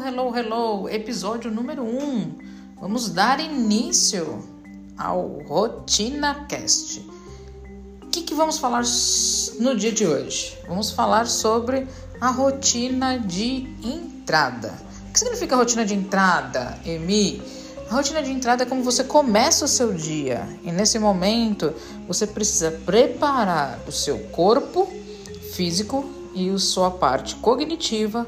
hello, hello! Episódio número 1. Um. Vamos dar início ao Rotina Cast. O que, que vamos falar no dia de hoje? Vamos falar sobre a rotina de entrada. O que significa rotina de entrada, Emi? A rotina de entrada é como você começa o seu dia e nesse momento você precisa preparar o seu corpo físico e a sua parte cognitiva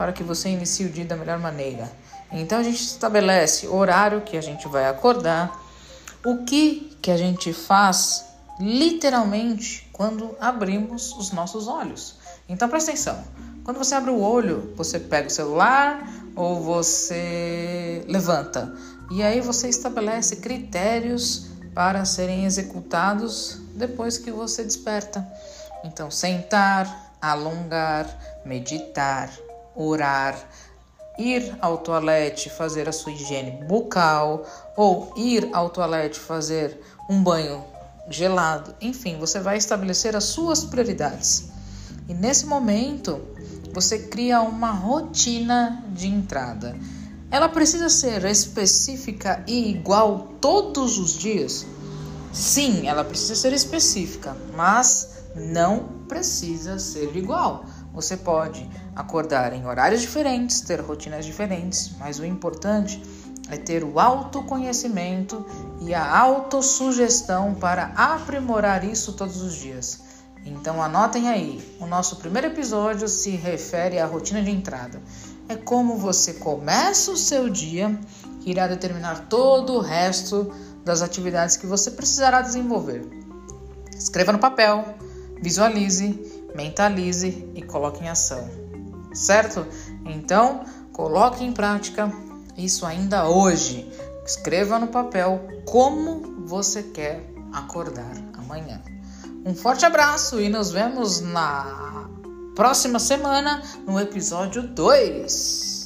para que você inicie o dia da melhor maneira. Então a gente estabelece o horário que a gente vai acordar, o que que a gente faz literalmente quando abrimos os nossos olhos. Então presta atenção. Quando você abre o olho, você pega o celular ou você levanta. E aí você estabelece critérios para serem executados depois que você desperta. Então, sentar, alongar, meditar, orar, ir ao toalete fazer a sua higiene bucal ou ir ao toalete fazer um banho gelado. Enfim, você vai estabelecer as suas prioridades. E nesse momento, você cria uma rotina de entrada. Ela precisa ser específica e igual todos os dias? Sim, ela precisa ser específica, mas não precisa ser igual. Você pode acordar em horários diferentes, ter rotinas diferentes, mas o importante é ter o autoconhecimento e a autossugestão para aprimorar isso todos os dias. Então anotem aí, o nosso primeiro episódio se refere à rotina de entrada. É como você começa o seu dia, que irá determinar todo o resto das atividades que você precisará desenvolver. Escreva no papel, visualize, mentalize e coloque em ação. Certo? Então, coloque em prática isso ainda hoje. Escreva no papel como você quer acordar amanhã. Um forte abraço e nos vemos na próxima semana no episódio 2.